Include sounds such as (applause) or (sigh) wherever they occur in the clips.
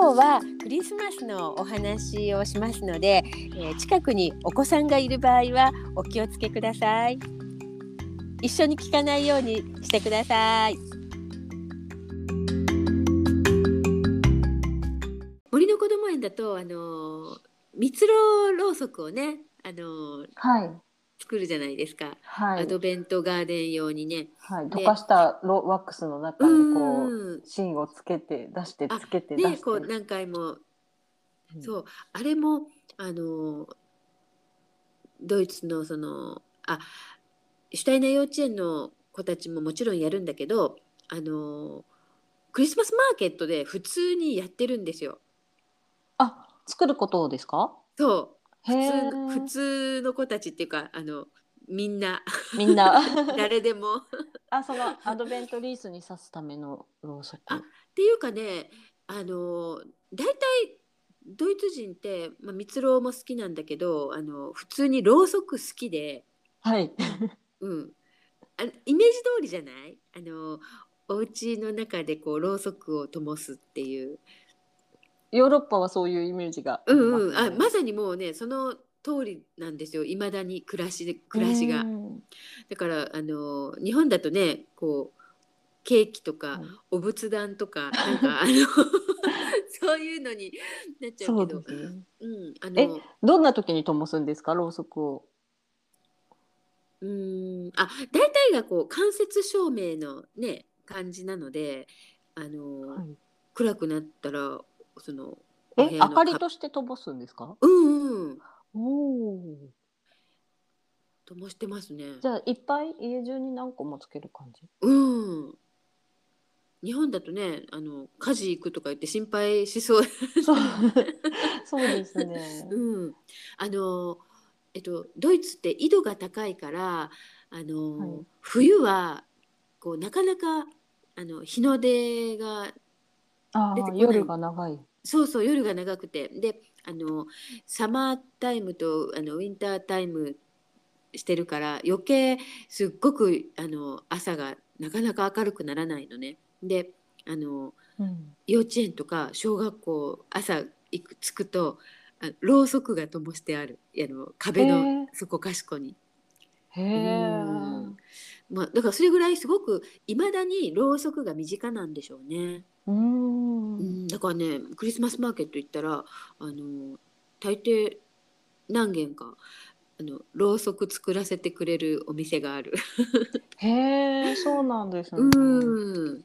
今日はクリスマスのお話をしますので、えー近くにお子さんがいる場合はお気をつけください。一緒に聞かないようにしてください。森のこども園だとあの蜜ろろうそくをねあのはい。作るじゃないですか、はい。アドベントガーデン用にね。はい。で溶かしたロワックスの中にこう、うん芯をつけて出してあつけて出して。ねこう何回もうんそうあれもあのドイツのそのあシュタイナー幼稚園の子たちももちろんやるんだけどあのクリスマスマーケットで普通にやってるんですよ。あ、作ることですか？そう普へ通ー普通の子たちっていうかあのみんなみんな。(laughs) 誰でも。あ、そのアドベントリースに刺すためのろうそく。あっていうかねあの大体ドイツ人って、まあ、蜜ろうも好きなんだけどあの普通にろうそく好きで。はい。うん、あイメージ通りじゃない？あのお家の中でこうろうそくを灯すっていう、ヨーロッパはそういうイメージがあうんうん。あまさにもうねその通りなんですよいまだに暮らしで暮らしがう。んだからあの日本だとねこうケーキとか、はいお仏壇とか (laughs) なんかあの (laughs) そういうのになっちゃそううけどですね。うん、あえのどんな時に灯すんですか、ろうそくを。うーんあ大体がこう間接照明のね感じなのであの、はい暗くなったらそのえ、明かりとして灯すんですか？うんうんおお。灯してますねじゃあいっぱい家中に何個もつける感じ？うん日本だとねあの火事行くとか言って心配しそうそう (laughs) そうですね。うんあのえっとドイツって緯度が高いからあの、はい冬はこうなかなかあの日の出が出てこない夜が長い。そうそう夜が長くてであのサマータイムとあのウィンタータイムしてるから余計すっごくあの朝がなかなか明るくならないのね。であのうん。幼稚園とか小学校朝行く着くとあろうそくが灯してあるあの壁へのーそこかしこに。へえ。うんまあ、だからそれぐらいすごくいまだにろうそくが身近なんでしょうね。うーん。うん、だからねクリスマスマーケット行ったらあの大抵何軒かあのろうそく作らせてくれるお店がある。(laughs) へえ、そうなんですね。うん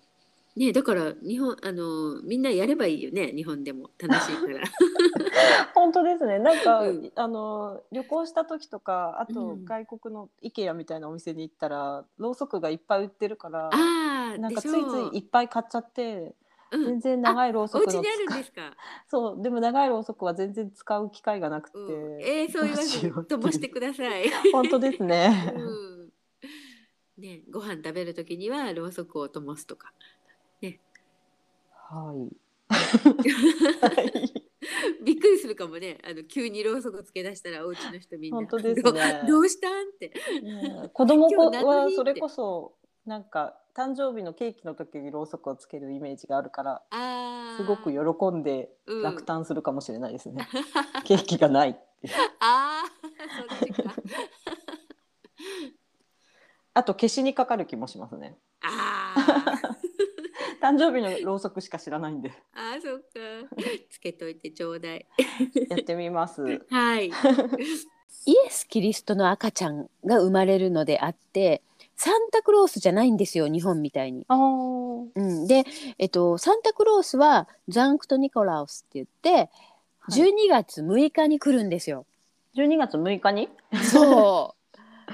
ねだから日本あのみんなやればいいよね日本でも楽しいから。(laughs) 本当ですね。なんか、うんあの旅行した時とか、あとうん外国の IKEA みたいなお店に行ったら、ろうそくがいっぱい売ってるから、ああなんかついついいっぱい買っちゃって、うん全然長いろうそくのお家にあるんですか？(laughs) そう、でも長いろうそくは全然使う機会がなくて、うん、えー、そう言わずにどうしよう灯してください。(laughs) 本当ですね。うん、ねご飯食べる時にはろうそくを灯すとか。はい。(laughs) びっくりするかもね。あの急にろうそくつけ出したらお家の人みんな。本当ですね。どどうしたんって。ね子供今日何の日って。はそれこそなんか誕生日のケーキの時にろうそくをつけるイメージがあるからすごく喜んでうん。落胆するかもしれないですね、(laughs) ケーキがないってあーそっちか。あと消しにかかる気もしますね。あー誕生日のろうそくしか知らないんで。あーそっか。(laughs) つけといてちょうだい。やってみます。はい。(laughs) イエス・キリストの赤ちゃんが生まれるのであってサンタクロースじゃないんですよ日本みたいに。あー。うん、で、えっと、サンタクロースはザンクト・ニコラウスって言ってはい。12月6日に来るんですよ。12月6日に？そう。(laughs)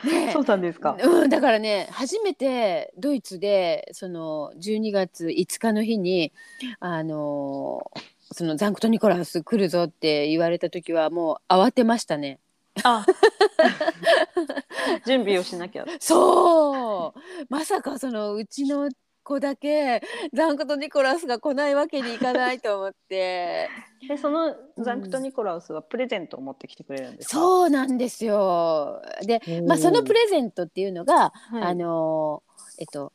ね。そうなんですか。うん、だからね初めてドイツでその12月5日の日にあのそのザンクト・ニコラウス来るぞって言われた時はもう慌てましたね。あ。(laughs) 準備をしなきゃ。そう。まさかそのうちの子だけザンクト・ニコラウスが来ないわけにいかないと思って。(laughs) でそのザンクト・ニコラウスはプレゼントを持ってきてくれるんですか？そうなんですよ。で、まあ、そのプレゼントっていうのが、はい。あのえっと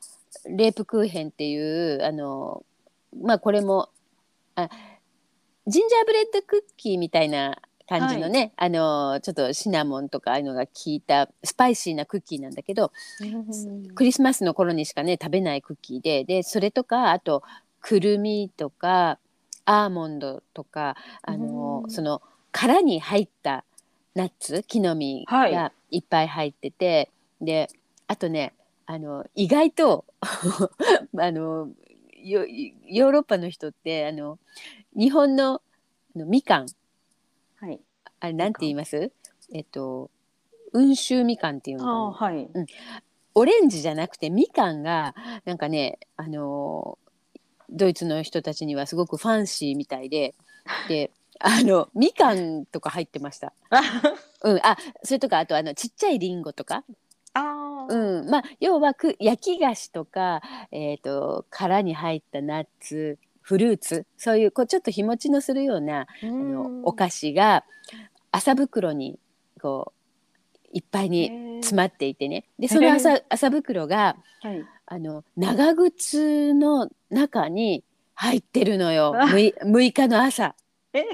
レープクーヘンっていうあのまあこれもあジンジャーブレッドクッキーみたいな感じのね、あのちょっとシナモンとかああいうのが効いたスパイシーなクッキーなんだけど、クリスマスの頃にしかね食べないクッキーででそれとかあとくるみとかアーモンドとかあの、うん。その殻に入ったナッツ木の実はい。がいっぱい入ってて、であとねあの意外と (laughs) あのヨヨーロッパの人ってあの日本のみかんはい。あれなんて言います？えっと温州みかんっていうのかはい。オレンジじゃなくてみかんがなんかねあのドイツの人たちにはすごくファンシーみたいで (laughs) であのみかんとか入ってました。(laughs) うん、あそれとかあとあのちっちゃいりんごとか、あー。うん、まあ要はく焼き菓子とか、えー、と殻に入ったナッツフルーツそういうこうちょっと日持ちのするようなあのお菓子が麻袋にこういっぱいに詰まっていてね。でその麻麻 (laughs) 袋がはい。あの長靴の中に入ってるのよ。あ 6, 6日の朝。え、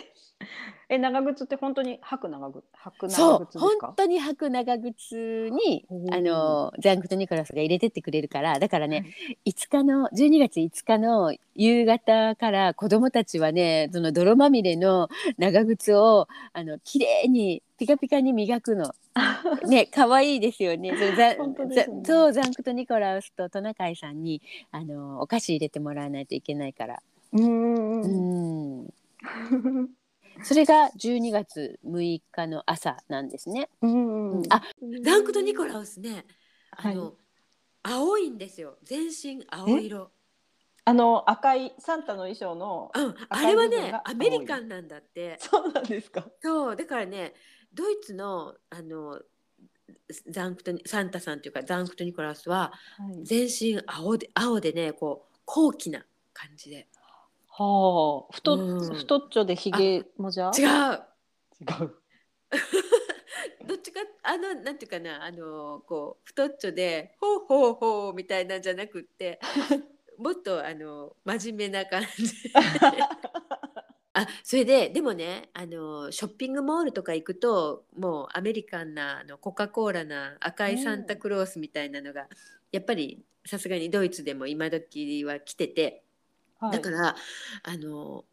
え長靴って本当に履く長靴履く長靴です本か？当に履く長靴にあのザンクト・ニコラスが入れてってくれるからだからね、5日の12月5日の夕方から子供たちはねその泥まみれの長靴をあの綺麗にピカピカに磨くの。(laughs) ね可愛いですよね。それザ本当ですよねザそうザンクト・ニコラウスとトナカイさんにあのお菓子入れてもらわないといけないから。うー。うんん (laughs) それが12月6日の朝なんですね。うんあザンクト・ニコラウスねあの、はい青いんですよ全身青色。あの赤いサンタの衣装のうん、あれはねアメリカンなんだって。そうなんですか？そうだからねドイツのあのザンクトニサンタさんというかザンクト・ニコラウスははい。全身青で青でねこう高貴な感じではあ、太っ、うん。太っちょでひげもじゃ？違う。違う。(laughs) どっちかあのなんていうかなあのこう太っちょでほうほうほうみたいなんじゃなくって (laughs) もっとあの真面目な感じ。(laughs) あそれででもねあのショッピングモールとか行くともうアメリカンなあのコカ・コーラな赤いサンタクロースみたいなのが、やっぱりさすがにドイツでも今時は来てて、はいだからあの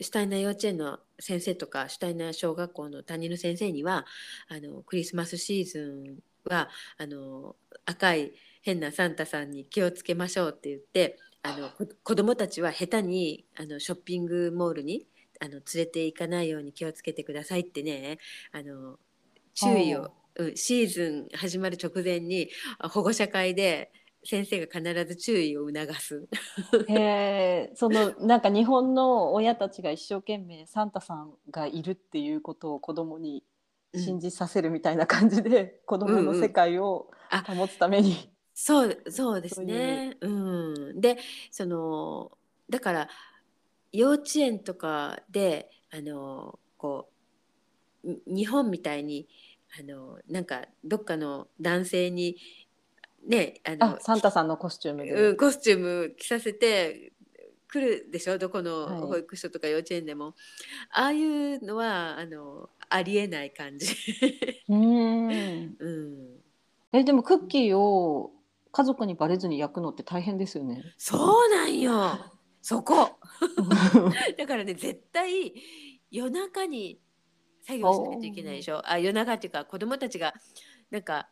シュタイナー幼稚園の先生とかシュタイナー小学校の担任の先生にはあのクリスマスシーズンはあの赤い変なサンタさんに気をつけましょうって言ってあのこ子供たちは下手にあのショッピングモールにあの連れて行かないように気をつけてくださいってねあの注意はを、うん、シーズン始まる直前にあ保護者会で先生が必ず注意を促す。へえ、そのなんか日本の親たちが一生懸命サンタさんがいるっていうことを子供に信じさせるみたいな感じで、子供の世界をあ保つために。そうそうですね。うん、でそのだから幼稚園とかであのこうに日本みたいにあのなんかどっかの男性にねあのあ、サンタさんのコスチュームで。うん、コスチューム着させて来るでしょ？どこのはい保育所とか幼稚園でも、ああいうのはあのありえない感じ。うーん。(laughs) うんえ、でもクッキーを家族にバレずに焼くのって大変ですよね。そうなんよ。(laughs) そこ。(laughs) だからね絶対夜中に作業しないといけないでしょ？あ夜中っていうか子供たちがなんか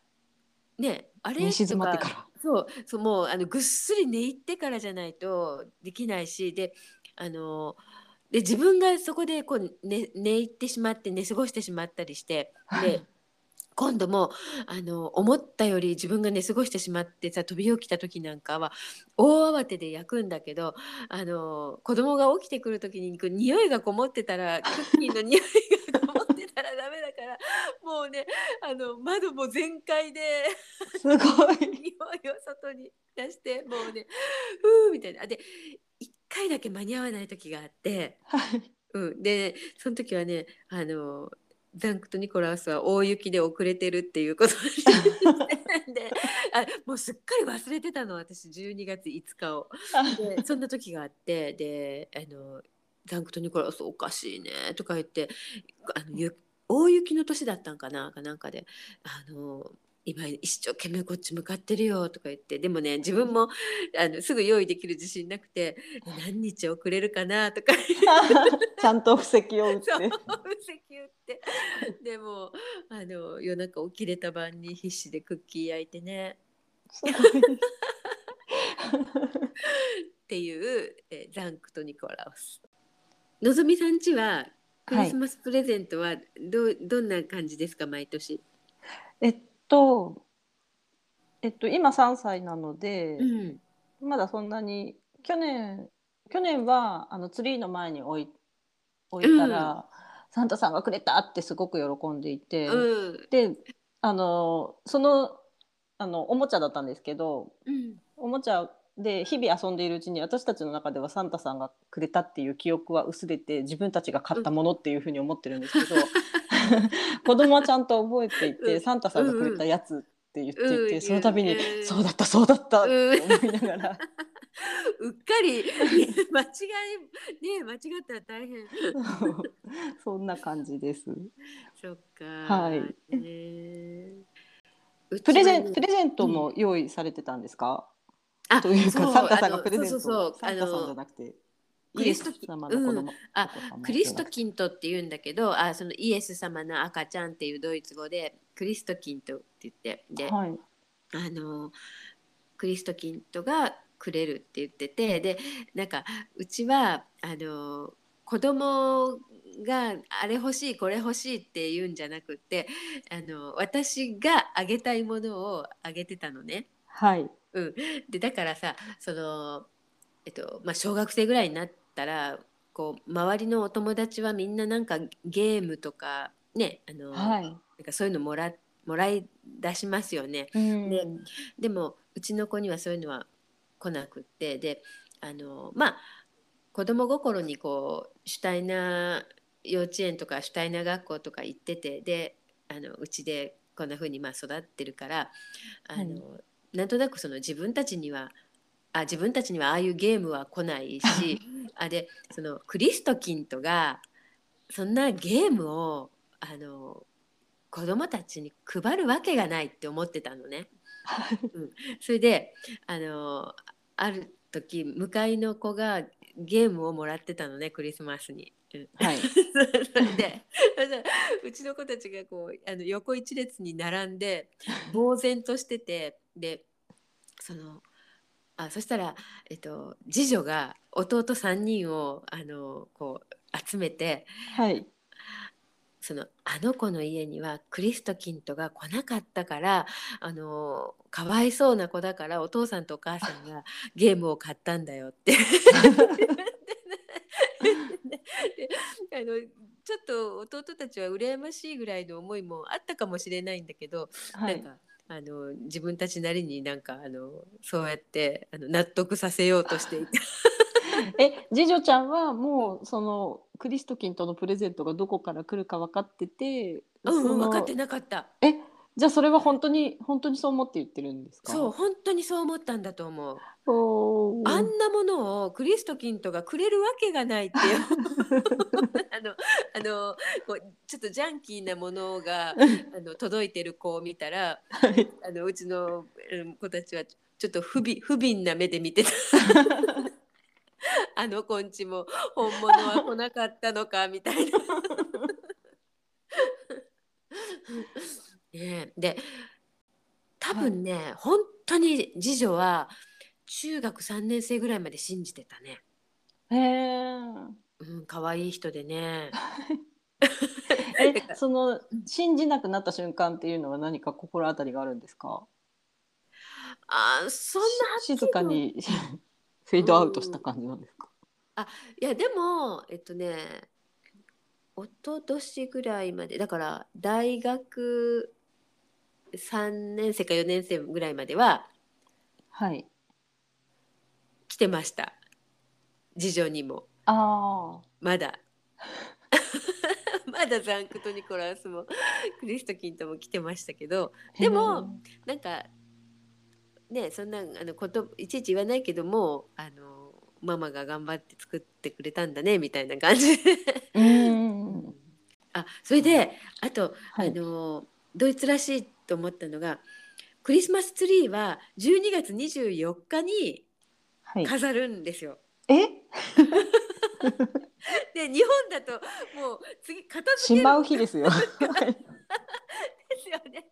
ねあれ寝静とまってから。そうそうもうあのぐっすり寝入ってからじゃないとできないしであので自分がそこでこう寝寝入ってしまって寝過ごしてしまったりして (laughs) で今度もあの思ったより自分が寝過ごしてしまってさ飛び起きた時なんかは大慌てで焼くんだけどあの子供が起きてくる時に匂いがこもってたらクッキーの匂いがたらダメだからもうねあの窓も全開で。すごい。(laughs) 匂いを外に出してもうねふーみたいなで1回だけ間に合わない時があって、はい。うん、でその時はねあのザンクとニコラウスは大雪で遅れてるっていうことで (laughs) あもうすっかり忘れてたの私12月5日を。(laughs) でそんな時があってであのザンクトニコラウスおかしいねとか言ってあのゆ大雪の年だったんかなかなんかで。あの今一生懸命こっち向かってるよとか言って。でもね自分もあのすぐ用意できる自信なくて何日遅れるかなとか。(laughs) ちゃんと布石を打って。そう布石打って。でもあの夜中起きれた晩に必死でクッキー焼いてね。っていう、えーザンクとニコラウス。のぞみさんちはクリスマスプレゼントはど,、うどんな感じですか毎年？えっとえっと今3歳なので、うん。まだそんなに去年去年はあのツリーの前に置い置いたら、サンタさんがくれたってすごく喜んでいて、うん。であのそのあのおもちゃだったんですけどうん。おもちゃで日々遊んでいるうちに私たちの中ではサンタさんがくれたっていう記憶は薄れて自分たちが買ったものっていうふうに思ってるんですけど、(laughs) (laughs) 子供はちゃんと覚えていて、うん。サンタさんがくれたやつって言っていて、うん。その度に、うん。そうだったそうだったって思いながら、(laughs) うっかり。間違いね間違ったら大変。そんな感じです。そっか。はい。ねうちプレゼンプレゼントも用意されてたんですか、あというそうかサンタさんがプレゼントそうそうそうサンタさんじゃなくてクリストイエス様の子供、あクリストキントって言うんだけどあそのイエス様の赤ちゃんっていうドイツ語でクリストキントって言ってで、はい。あのクリストキントがくれるって言っててでなんかうちはあの子供があれ欲しいこれ欲しいって言うんじゃなくってあの私があげたいものをあげてたのね。はいでだからさその、えっとまあ、小学生ぐらいになったらこう周りのお友達はみんななんかゲームとかねあの、はい。なんかそういうのもらもらい出しますよね。うんででもうちの子にはそういうのは来なくってであのまあ子供心にこうシュタイナー幼稚園とかシュタイナー学校とか行っててであのうちでこんな風にまあ育ってるからあの、なんとなくその自分たちにはあ自分たちにはああいうゲームは来ないし (laughs) あでそのクリストキントがそんなゲームをあの子供たちに配るわけがないって思ってたのね。うん、それであのある時向かいの子がゲームをもらってたのねクリスマスに。うんはい。(laughs) それでうちの子たちがこうあの横一列に並んで (laughs) 呆然としててでそのあそしたら、えっと、次女が弟3人をあのこう集めてはい。そのあの子の家にはクリストキントが来なかったからあのかわいそうな子だからお父さんとお母さんが (laughs) ゲームを買ったんだよって。であのちょっと弟たちは羨ましいぐらいの思いもあったかもしれないんだけど、はい。なんかあの自分たちなりになんかあのそうやってあの納得させようとしていて (laughs) え、次女ちゃんはもうそのクリストキンとのプレゼントがどこから来るか分かってて、うん、分かってなかったえ、じゃあそれは本当に本当にそう思って言ってるんですか？そう本当にそう思ったんだと思う。あんなものをクリストキントがくれるわけがないっていう (laughs) あのあのこうちょっとジャンキーなものがあの届いてる子を見たらはいあのうちのうん子たちはちょっと不憫不憫な目で見てた (laughs) あの子んちも本物は来なかったのかみたいな。(laughs) ねえで多分ね、本当に次女は中学3年生ぐらいまで信じてたね。へえ。うん、可愛い人でね。(laughs) え、その信じなくなった瞬間っていうのは何か心当たりがあるんですか？あーそんなし静かに (laughs) フェードアウトした感じなんですか？いやでもえっとね一昨年ぐらいまでだから大学3年生か4年生ぐらいまでははい。来てました。次女にも。ああ。まだ。(laughs) まだザンクとニコラウスもクリストキンとも来てましたけど。でもなんかねそんなあのこといちいち言わないけどもあのママが頑張って作ってくれたんだねみたいな感じ。で。うん。あそれであと、はい。あのドイツらしいと思ったのがクリスマスツリーは12月24日にはい。飾るんですよ。え？(laughs) で日本だともう次片付ける。しまう日ですよ。(laughs) ですよね。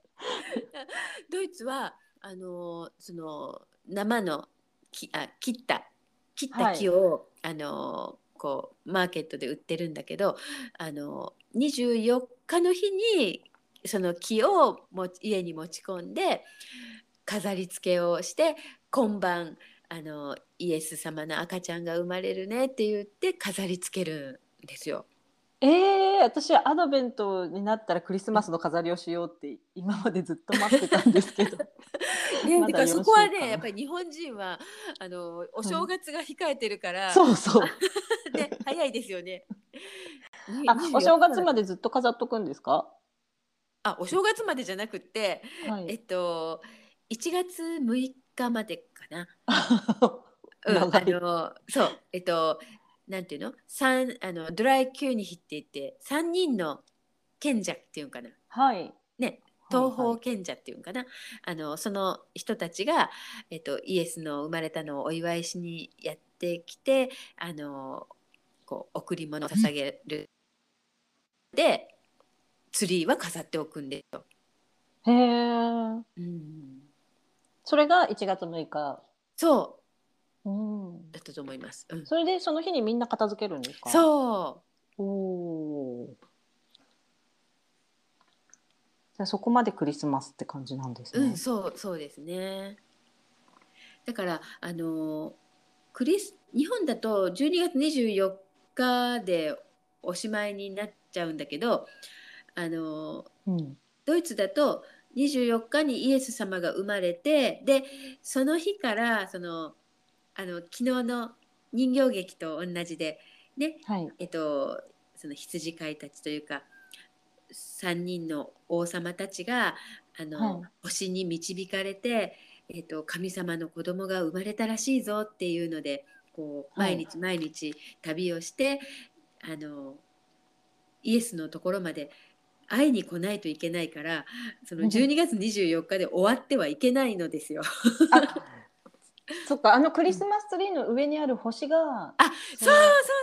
ドイツはあのその生の木あ切った切った木を、あのこうマーケットで売ってるんだけどあの24日の日にその木をも家に持ち込んで飾り付けをして今晩あのイエス様の赤ちゃんが生まれるねって言って飾り付けるんですよ。えー、私はアドベントになったらクリスマスの飾りをしようって今までずっと待ってたんですけど。(laughs) ね、(laughs) まだだからそこはねやっぱり日本人はあのお正月が控えてるから、そうそう。(laughs) ね、早いですよね。あお正月まででずっと飾っとくんですか？あお正月までじゃなくって、はい。えっと1月6日までかな。(laughs) うん、あのそうえっとなんていうの？三あのドライキューニヒって言って3人の賢者っていうのかな。はい。ね東方賢者っていうのかな、あのその人たちが、えっと、イエスの生まれたのをお祝いしにやってきてあのこう贈り物を捧げる。でツリーは飾っておくんですよ。へえうん、それが1月6日。そう。ん。うだったと思います。うん、それでその日にみんな片付けるんですか？そう。おおー。じゃあそこまでクリスマスって感じなんですね、うん、そうそうですね。だからあのクリス日本だと12月24日でおしまいになっちゃうんだけどあのうん。ドイツだと24日にイエス様が生まれてでその日からそのあの昨日の人形劇と同じでねはい。えっとその羊飼いたちというか3人の王様たちがあの、はい。星に導かれて、えっと、神様の子供が生まれたらしいぞっていうのでこうはい。毎日毎日旅をして、あのイエスのところまで会いに来ないといけないからそのうん12月24日で終わってはいけないのですよ。あ (laughs) そっかあのクリスマスツリーの上にある星があそう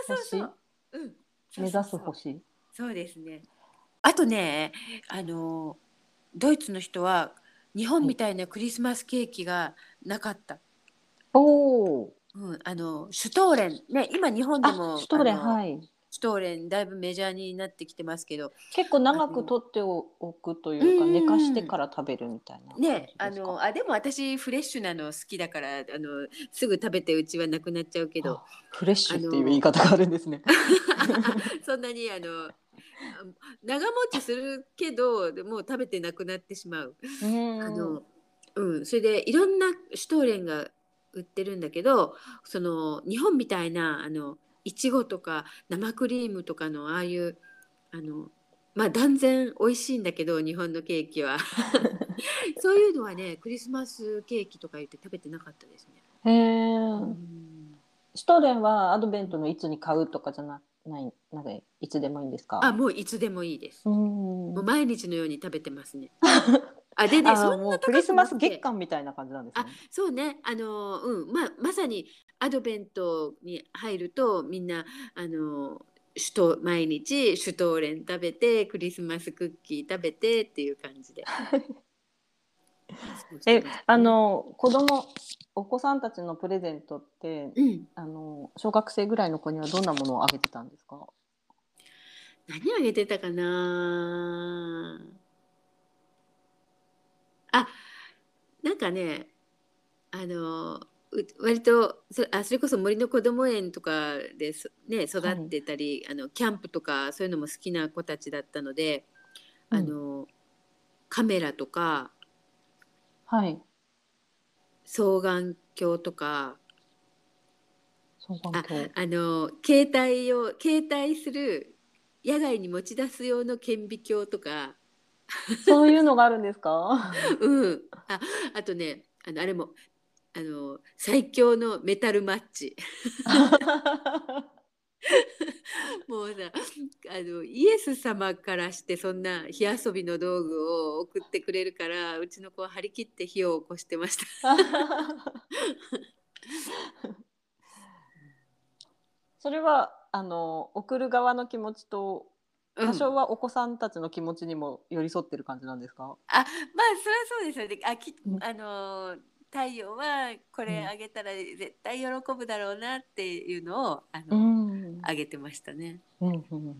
そうそうそう。うん、目指す星？そうですね。あとね、あのドイツの人は日本みたいなクリスマスケーキがなかった。おおうん、あのシュトーレン。ね、今日本でもあシュトーレンはいシュトーレンだいぶメジャーになってきてますけど、結構長く取っておくというかうん寝かしてから食べるみたいなね、あのあでも私フレッシュなの好きだからあのすぐ食べてうちはなくなっちゃうけどあ、フレッシュっていう言い方があるんですね。(laughs) そんなにあのあ長持ちするけどでもう食べてなくなってしまう。うんあのうん、それでいろんなシュトーレンが売ってるんだけどその日本みたいなあのいちごとか生クリームとかのああいうあのまあ断然美味しいんだけど日本のケーキは (laughs) そういうのはねクリスマスケーキとか言って食べてなかったですね。へえうんシュトーレンはアドベントのいつに買うとかじゃなないなんかいつでもいいんですか？あもういつでもいいです。うんもう毎日のように食べてますね。あでねあそんなクリスマス月間みたいな感じなんですねあ。そうねあのうんまあまさにアドベントに入るとみんなあのシュト毎日シュトーレン食べてクリスマスクッキー食べてっていう感じで。(laughs) えあの子供お子さんたちのプレゼントってうん。あの小学生ぐらいの子にはどんなものをあげてたんですか？何あげてたかな？あなんかねあのう割とそあそれこそ森のこども園とかでそ、ね、育ってたり、あのキャンプとかそういうのも好きな子たちだったので、うん。あのカメラとかはい。双眼鏡とか双眼鏡。あの携帯を携帯する野外に持ち出す用の顕微鏡とか。そういうのがあるんですか？うん、ああとねあのあれもあの最強のメタルマッチ (laughs) もうさあのイエス様からしてそんな火遊びの道具を送ってくれるからうちの子は張り切って火を起こしてました。(laughs) それはあの送る側の気持ちとうん多少はお子さんたちの気持ちにも寄り添ってる感じなんですか、あまあそれはそうですよね。あきうんあの太陽はこれうん。あげたら絶対喜ぶだろうなっていうのをあの、ん。あげてましたね。うんうん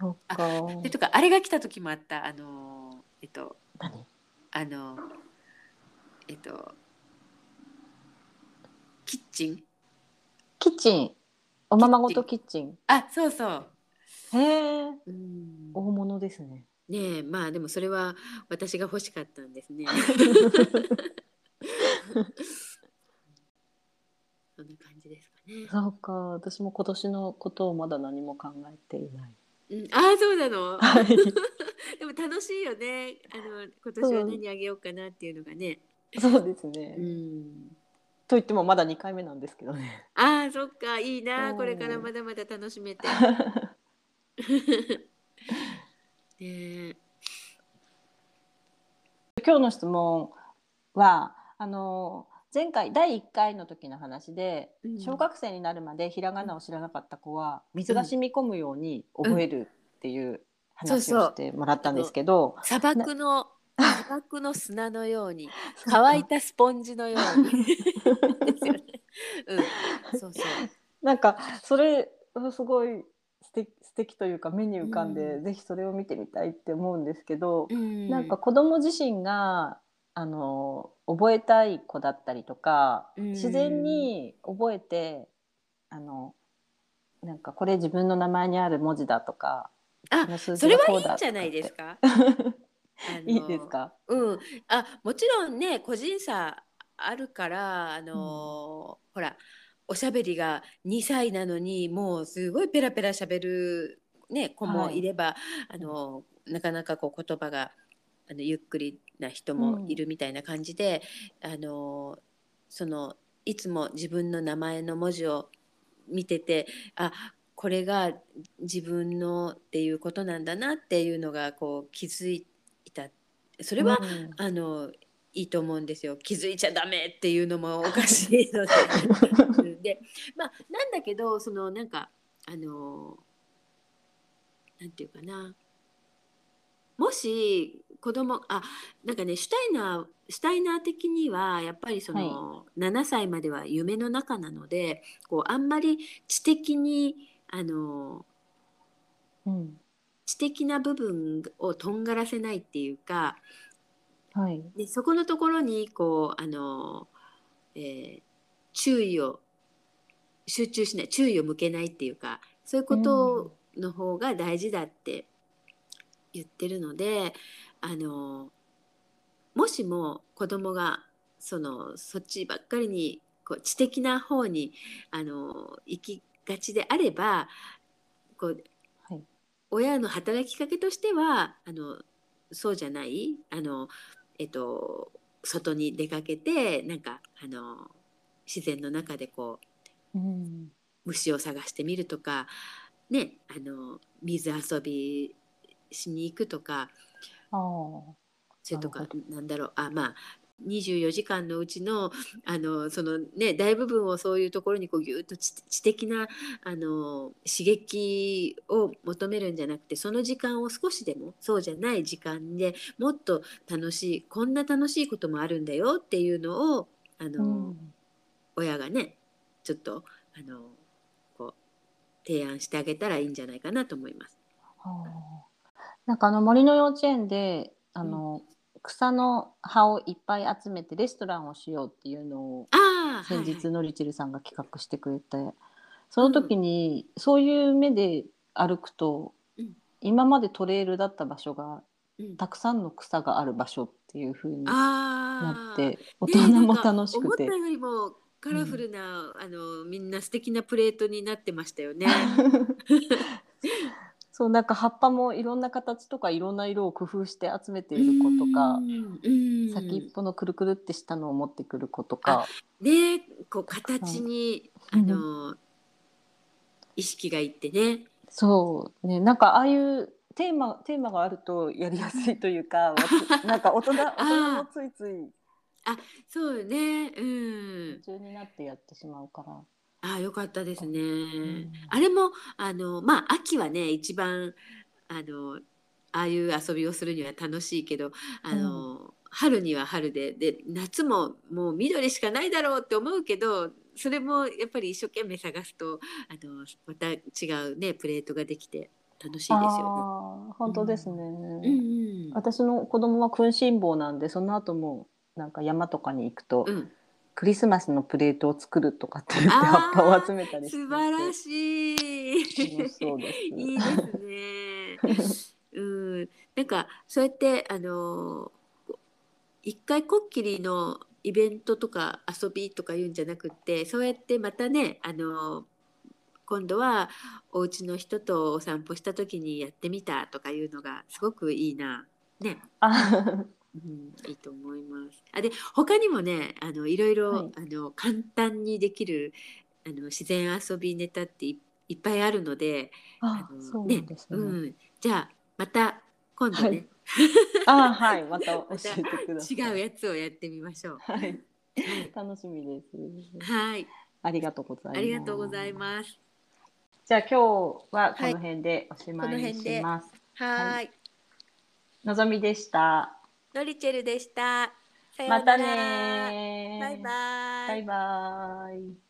そうか。でとかあれが来た時もあった。あのえっと何？あのえっとキッチン？キッチン。おままごとキッチン。あそうそう。へえうん。大物ですね。ねえまあでもそれは私が欲しかったんですね。(laughs) そんな感じですかね。そうか私も今年のことをまだ何も考えていない。うん、ああそうなの？はい (laughs) でも楽しいよね。あの今年は何あげようかなっていうのがね。そうですね。うん。と言ってもまだ2回目なんですけどね。ああそっかいいなうんこれからまだまだ楽しめて。(laughs) 今日の質問はあの前回第1回の時の話で、うん。小学生になるまでひらがなを知らなかった子は水が染み込むように覚えるっていう話をしてもらったんですけど、砂漠の砂漠の砂のように (laughs) 乾いたスポンジのように。(laughs) (laughs) ですよね。うん、そうそう。なんかそれすごい素敵素敵というか目に浮かんで、うん。ぜひそれを見てみたいって思うんですけど、うん。なんか子供自身があの覚えたい子だったりとか、うん。自然に覚えてあのなんかこれ自分の名前にある文字だとかあそれはいいんじゃないですか？(laughs) いいですか？うん、あもちろんね個人差あるからあのーほらおしゃべりが2歳なのにもうすごいペラペラしゃべる、ね、子もいれば、あのーなかなかこう言葉があのゆっくりな人もいるみたいな感じで、あのーそのいつも自分の名前の文字を見ててあこれが自分のっていうことなんだなっていうのがこう気づいた。それは、うん。あのいいと思うんですよ。気づいちゃダメっていうのもおかしいので。う (laughs) んでまあなんだけどそのなんかあのなんていうかな。もし子供あなんかねシュタイナーシュタイナー的にはやっぱりその、7歳までは夢の中なのでこうあんまり知的にあのうん。知的な部分をとんがらせないっていうかはい。でそこのところにこうあの、えー注意を集中しない注意を向けないっていうかそういうことの方が大事だって言ってるので、あのもしも子供がそのそっちばっかりにこう知的な方にあの行きがちであればこうはい。親の働きかけとしてはあのそうじゃないあの、えっと、外に出かけてなんかあの自然の中でこううん。虫を探してみるとか、ね、あの水遊びしに行くとかそれとかなんだろう。あまあ24時間のうちのあのその、ね、大部分をそういうところにこうぎゅっと知知的なあの刺激を求めるんじゃなくてその時間を少しでもそうじゃない時間でもっと楽しいこんな楽しいこともあるんだよっていうのをあの、うん親がねちょっとあのこう提案してあげたらいいんじゃないかなと思います。はあなんかあの森の幼稚園であの、草の葉をいっぱい集めてレストランをしようっていうのをああ先日はいはい。のりちるさんが企画してくれて、その時にそういう目で歩くと、うん。今までトレイルだった場所がうん。たくさんの草がある場所っていう風になって大ね人も楽しくて、思ったよりもカラフルな、あのみんな素敵なプレートになってましたよね。(laughs) そうなんか葉っぱもいろんな形とかいろんな色を工夫して集めている子とか、先っぽのくるくるってしたのを持ってくる子とか、ねこう形にあうんの意識がいってね。そうねなんかああいうテーマテーマがあるとやりやすいというか (laughs) なんか大人大人もついついそうよね。うん夢。中になってやってしまうから。ああよかったですね。んあれもあのまあ秋はね一番あのああいう遊びをするには楽しいけどあの、春には春でで夏ももう緑しかないだろうって思うけどそれもやっぱり一生懸命探すとあのまた違うねプレートができて楽しいですよああ本当ですね。ね。うんうん私の子供は君心棒なんでその後もなんか山とかに行くと、うん、クリスマスのプレートを作るとかって言って葉っぱを集めたりして素晴らしい。楽しそうです。いいですね。うん、なんかそうやってあの一回こっきりのイベントとか遊びとか言うんじゃなくってそうやってまたねあの今度はお家の人とお散歩した時にやってみたとかいうのがすごくいいな。ね、あうん、いいと思います。あで他にもねあのいろいろ、はいあの簡単にできるあの自然遊びネタっていいっぱいあるのでああのね。うん、じゃあまた今度ね、あはいまた教えてください。違うやつをやってみましょう。はい楽しみです。はい、ありがとうございます。ありがとうございます。じゃあ今日はこの辺でおしまいにします。はーい、のぞみでした。ノリチェルでした。またねーバイバイ。バイバイ。